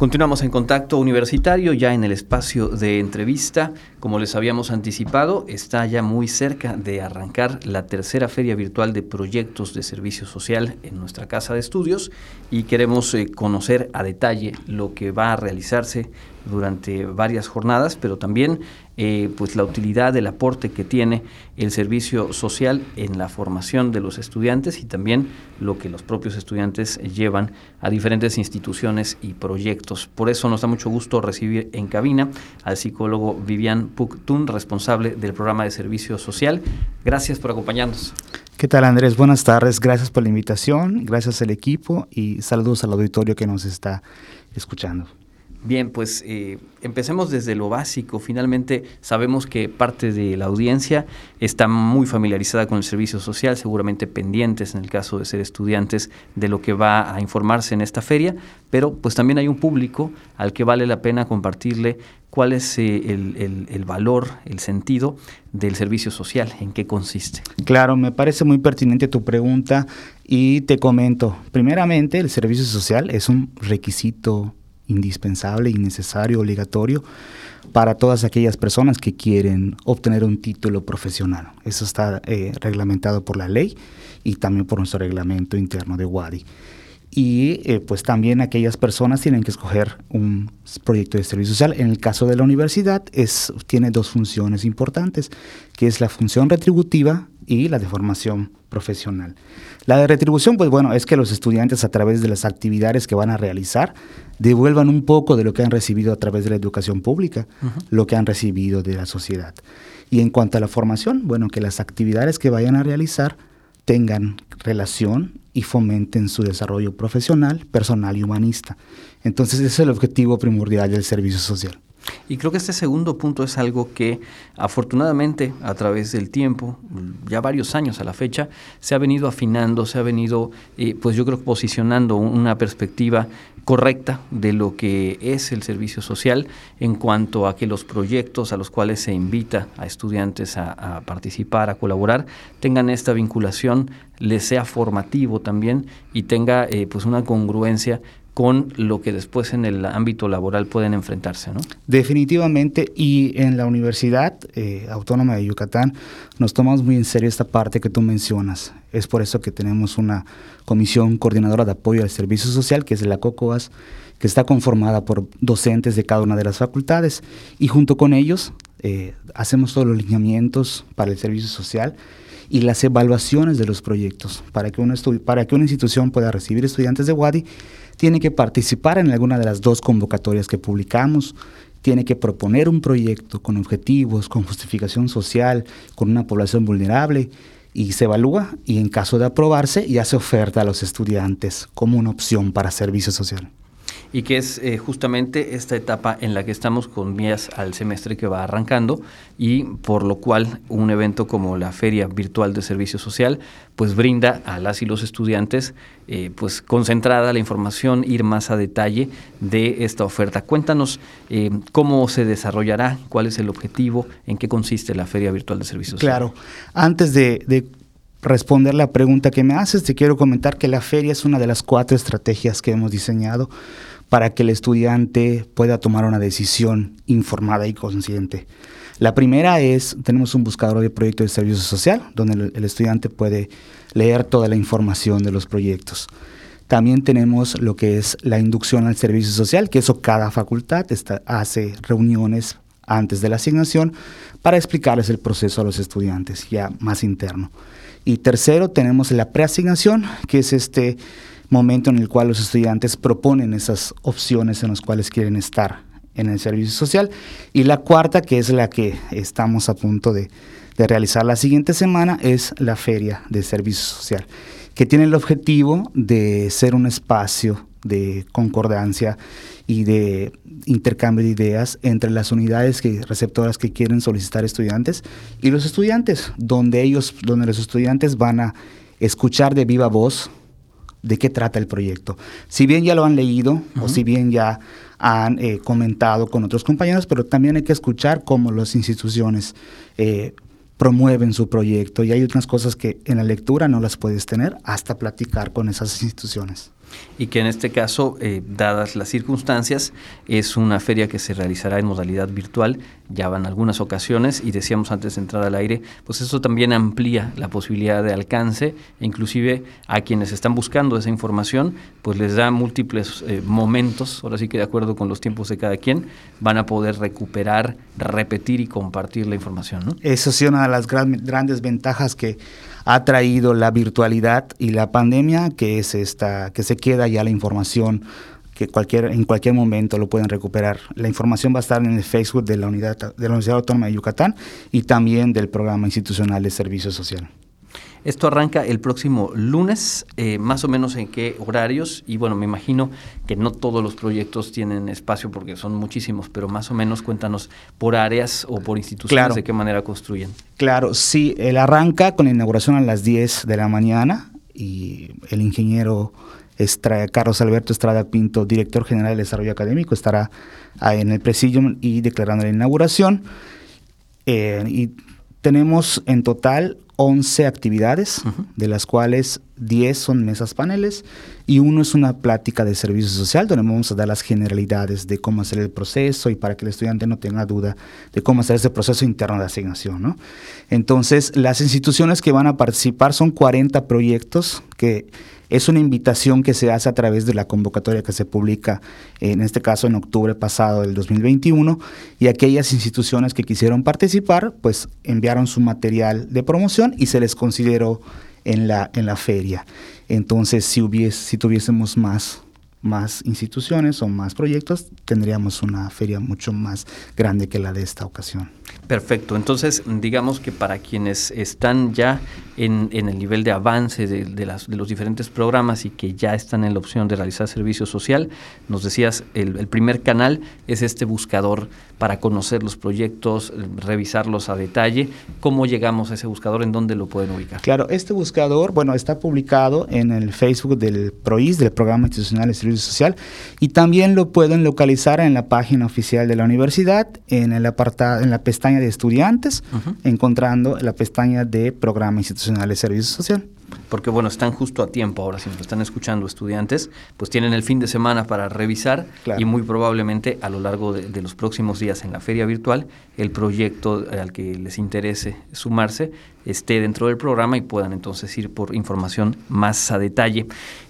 Continuamos en contacto universitario, ya en el espacio de entrevista. Como les habíamos anticipado, está ya muy cerca de arrancar la tercera feria virtual de proyectos de servicio social en nuestra casa de estudios y queremos eh, conocer a detalle lo que va a realizarse durante varias jornadas, pero también eh, pues la utilidad, el aporte que tiene el servicio social en la formación de los estudiantes y también lo que los propios estudiantes llevan a diferentes instituciones y proyectos. Por eso nos da mucho gusto recibir en cabina al psicólogo Vivian Puctun, responsable del programa de servicio social. Gracias por acompañarnos. ¿Qué tal Andrés? Buenas tardes, gracias por la invitación, gracias al equipo y saludos al auditorio que nos está escuchando. Bien, pues eh, empecemos desde lo básico. Finalmente sabemos que parte de la audiencia está muy familiarizada con el servicio social, seguramente pendientes en el caso de ser estudiantes de lo que va a informarse en esta feria, pero pues también hay un público al que vale la pena compartirle cuál es eh, el, el, valor, el sentido del servicio social, en qué consiste. Claro, me parece muy pertinente tu pregunta y te comento, primeramente el servicio social es un requisito indispensable, innecesario, obligatorio para todas aquellas personas que quieren obtener un título profesional. Eso está eh, reglamentado por la ley y también por nuestro reglamento interno de WADI. Y eh, pues también aquellas personas tienen que escoger un proyecto de servicio social. En el caso de la universidad es, tiene dos funciones importantes, que es la función retributiva y la de formación profesional. La de retribución, pues bueno, es que los estudiantes a través de las actividades que van a realizar devuelvan un poco de lo que han recibido a través de la educación pública, lo que han recibido de la sociedad. Y en cuanto a la formación, bueno, que las actividades que vayan a realizar tengan relación y fomenten su desarrollo profesional, personal y humanista. Entonces ese es el objetivo primordial del servicio social. Y creo que este segundo punto es algo que afortunadamente a través del tiempo, ya varios años a la fecha, se ha venido afinando, se ha venido, eh, pues yo creo, posicionando una perspectiva correcta de lo que es el servicio social en cuanto a que los proyectos a los cuales se invita a estudiantes a, participar, a colaborar, tengan esta vinculación, les sea formativo también y tenga eh, pues una congruencia con lo que después en el ámbito laboral pueden enfrentarse, ¿no? Definitivamente, y en la Universidad eh, Autónoma de Yucatán nos tomamos muy en serio esta parte que tú mencionas. Es por eso que tenemos una comisión coordinadora de apoyo al servicio social, que es la COCOAS, que está conformada por docentes de cada una de las facultades, y junto con ellos eh, hacemos todos los lineamientos para el servicio social y las evaluaciones de los proyectos para que, para que una institución pueda recibir estudiantes de WADI tiene que participar en alguna de las dos convocatorias que publicamos, tiene que proponer un proyecto con objetivos, con justificación social, con una población vulnerable y se evalúa y en caso de aprobarse ya se oferta a los estudiantes como una opción para servicio social y que es eh, justamente esta etapa en la que estamos con vías al semestre que va arrancando y por lo cual un evento como la Feria Virtual de Servicio Social pues brinda a las y los estudiantes eh, pues concentrada la información, ir más a detalle de esta oferta. Cuéntanos eh, cómo se desarrollará, cuál es el objetivo, en qué consiste la Feria Virtual de Servicio Social. Claro, antes de, de responder la pregunta que me haces, te quiero comentar que la feria es una de las cuatro estrategias que hemos diseñado para que el estudiante pueda tomar una decisión informada y consciente. La primera es, tenemos un buscador de proyectos de servicio social, donde el, estudiante puede leer toda la información de los proyectos. También tenemos lo que es la inducción al servicio social, que eso cada facultad hace reuniones antes de la asignación para explicarles el proceso a los estudiantes, ya más interno. Y tercero, tenemos la preasignación, que es este momento en el cual los estudiantes proponen esas opciones en las cuales quieren estar en el servicio social. Y la cuarta, que es la que estamos a punto de, realizar la siguiente semana, es la Feria de Servicio Social, que tiene el objetivo de ser un espacio de concordancia y de intercambio de ideas entre las unidades que, receptoras que quieren solicitar estudiantes y los estudiantes, donde ellos, donde los estudiantes van a escuchar de viva voz de qué trata el proyecto. Si bien ya lo han leído o si bien ya han eh, comentado con otros compañeros, pero también hay que escuchar cómo las instituciones eh, promueven su proyecto y hay otras cosas que en la lectura no las puedes tener hasta platicar con esas instituciones. Y que en este caso, eh, dadas las circunstancias, es una feria que se realizará en modalidad virtual, ya van algunas ocasiones y decíamos antes de entrar al aire, pues eso también amplía la posibilidad de alcance, e inclusive a quienes están buscando esa información, pues les da múltiples eh, momentos, ahora sí que de acuerdo con los tiempos de cada quien, van a poder recuperar, repetir y compartir la información. ¿no? Eso sí, una de las grandes ventajas que ha traído la virtualidad y la pandemia, que es esta, que se queda ya la información que cualquier, en cualquier momento lo pueden recuperar. La información va a estar en el Facebook de la, unidad, de la Universidad Autónoma de Yucatán y también del Programa Institucional de Servicio Social. Esto arranca el próximo lunes, eh, más o menos en qué horarios, y bueno, me imagino que no todos los proyectos tienen espacio porque son muchísimos, pero más o menos cuéntanos por áreas o por instituciones de qué manera construyen. Claro, sí, él arranca con la inauguración a las 10 de la mañana y el ingeniero Carlos Alberto Estrada Pinto, director general de Desarrollo Académico, estará en el presidium y declarando la inauguración. Eh, y tenemos en total 11 actividades, de las cuales 10 son mesas paneles y uno es una plática de servicio social donde vamos a dar las generalidades de cómo hacer el proceso y para que el estudiante no tenga duda de cómo hacer ese proceso interno de asignación. ¿no? Entonces, las instituciones que van a participar son 40 proyectos que es una invitación que se hace a través de la convocatoria que se publica, en este caso en octubre pasado del 2021, y aquellas instituciones que quisieron participar, pues enviaron su material de promoción y se les consideró en la, en la feria. Entonces, si, hubiese, si tuviésemos más más instituciones o más proyectos, tendríamos una feria mucho más grande que la de esta ocasión. Perfecto, entonces digamos que para quienes están ya en, el nivel de avance de, las, de, los diferentes programas y que ya están en la opción de realizar servicio social, nos decías, el, el primer canal es este buscador para conocer los proyectos, revisarlos a detalle. ¿Cómo llegamos a ese buscador? ¿En dónde lo pueden ubicar? Claro, este buscador, bueno, está publicado en el Facebook del PROIS, del Programa Institucional de Servicio Social, y también lo pueden localizar en la página oficial de la universidad, en el apartado, en la pestaña de estudiantes, encontrando la pestaña de Programa Institucional de Servicio Social porque bueno, están justo a tiempo ahora, si nos están escuchando estudiantes, pues tienen el fin de semana para revisar y muy probablemente a lo largo de, los próximos días en la feria virtual, el proyecto al que les interese sumarse esté dentro del programa y puedan entonces ir por información más a detalle.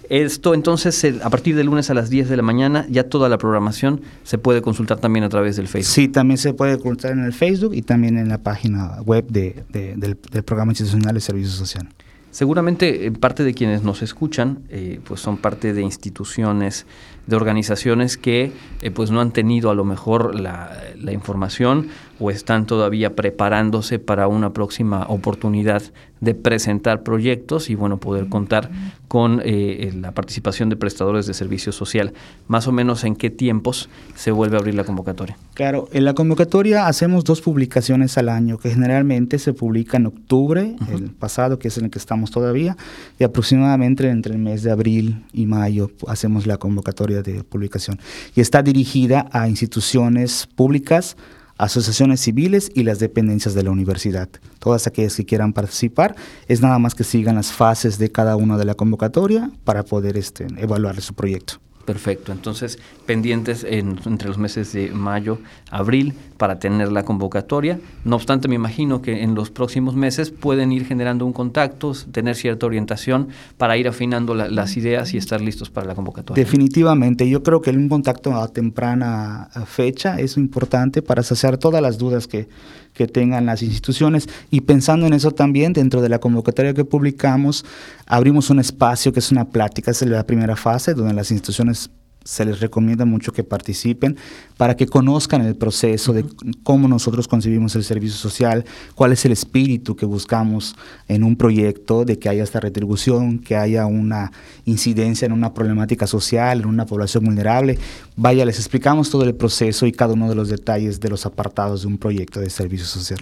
Esto entonces, a partir del lunes a las 10 de la mañana, ya toda la programación se puede consultar también a través del Facebook. Sí, también se puede consultar en el Facebook y también en la página web de, del, del Programa Institucional de Servicio Social. Seguramente eh, parte de quienes nos escuchan eh, pues son parte de instituciones, de organizaciones que eh, pues no han tenido a lo mejor la, la, información o están todavía preparándose para una próxima oportunidad de presentar proyectos y bueno poder contar con eh, la participación de prestadores de servicio social. Más o menos en qué tiempos se vuelve a abrir la convocatoria. Claro, en la convocatoria hacemos dos publicaciones al año, que generalmente se publica en octubre, el pasado, que es en el que estamos todavía, y aproximadamente entre el mes de abril y mayo hacemos la convocatoria de publicación. Y está dirigida a instituciones públicas, asociaciones civiles y las dependencias de la universidad. Todas aquellas que quieran participar, es nada más que sigan las fases de cada una de la convocatoria para poder este, evaluar su proyecto. Perfecto, entonces pendientes entre los meses de mayo, abril para tener la convocatoria. No obstante, me imagino que en los próximos meses pueden ir generando un contacto, tener cierta orientación para ir afinando las ideas y estar listos para la convocatoria. Definitivamente, yo creo que un contacto a temprana fecha es importante para saciar todas las dudas que, que tengan las instituciones. Y pensando en eso también, dentro de la convocatoria que publicamos, abrimos un espacio que es una plática, es la primera fase, donde las instituciones se les recomienda mucho que participen para que conozcan el proceso de cómo nosotros concebimos el servicio social, cuál es el espíritu que buscamos en un proyecto, de que haya esta retribución, que haya una incidencia en una problemática social, en una población vulnerable. Vaya, les explicamos todo el proceso y cada uno de los detalles de los apartados de un proyecto de servicio social.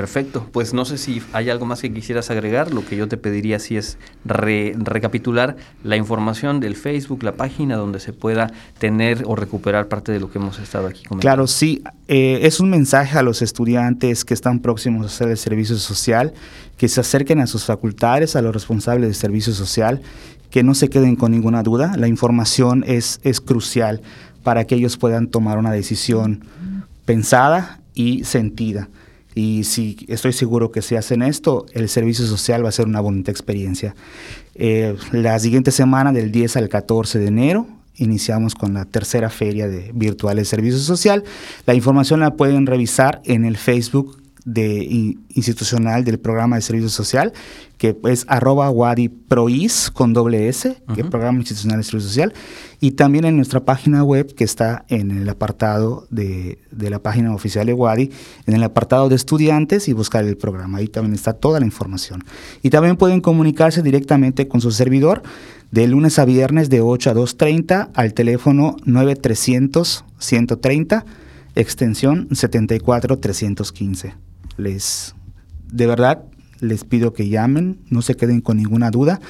Perfecto, pues no sé si hay algo más que quisieras agregar, lo que yo te pediría si es recapitular la información del Facebook, la página donde se pueda tener o recuperar parte de lo que hemos estado aquí comentando. Claro, sí, eh, es un mensaje a los estudiantes que están próximos a hacer el servicio social, que se acerquen a sus facultades, a los responsables del servicio social, que no se queden con ninguna duda. La información es, es crucial para que ellos puedan tomar una decisión pensada y sentida. Y si estoy seguro que si hacen esto, el servicio social va a ser una bonita experiencia. Eh, la siguiente semana, del 10 al 14 de enero, iniciamos con la tercera feria de virtual de servicio social. La información la pueden revisar en el Facebook de institucional del programa de servicio social, que es arroba wadiprois con doble S, que es programa institucional de servicio social, y también en nuestra página web que está en el apartado de, de, la página oficial de Wadi, en el apartado de estudiantes y buscar el programa. Ahí también está toda la información. Y también pueden comunicarse directamente con su servidor de lunes a viernes de 8 a 2.30 al teléfono 9300 130 extensión 74315 les, de verdad, les pido que llamen, no se queden con ninguna duda,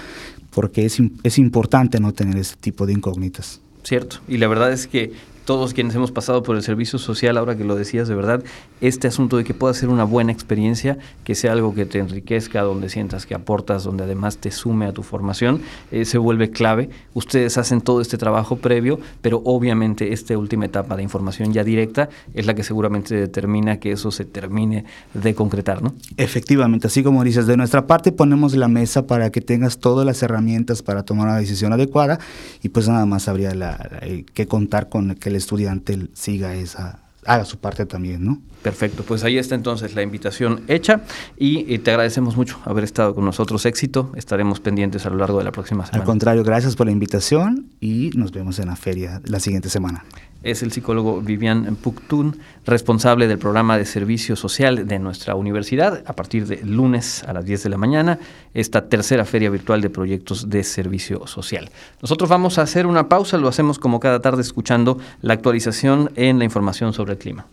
porque es, es importante no tener ese tipo de incógnitas. Cierto, y la verdad es que todos quienes hemos pasado por el servicio social, ahora que lo decías de verdad, este asunto de que pueda ser una buena experiencia, que sea algo que te enriquezca, donde sientas que aportas, donde además te sume a tu formación, eh, se vuelve clave. Ustedes hacen todo este trabajo previo, pero obviamente esta última etapa de información ya directa es la que seguramente determina que eso se termine de concretar, ¿no? Efectivamente, así como dices, de nuestra parte ponemos la mesa para que tengas todas las herramientas para tomar una decisión adecuada y pues nada más habría que contar con que el estudiante siga esa, haga su parte también, ¿no? Perfecto, pues ahí está entonces la invitación hecha y, te agradecemos mucho haber estado con nosotros. Éxito, estaremos pendientes a lo largo de la próxima semana. Al contrario, gracias por la invitación y nos vemos en la feria la siguiente semana. Es el psicólogo Vivian Puctun, responsable del programa de servicio social de nuestra universidad, a partir de lunes a las 10 de la mañana, esta tercera feria virtual de proyectos de servicio social. Nosotros vamos a hacer una pausa, lo hacemos como cada tarde escuchando la actualización en la información sobre el clima.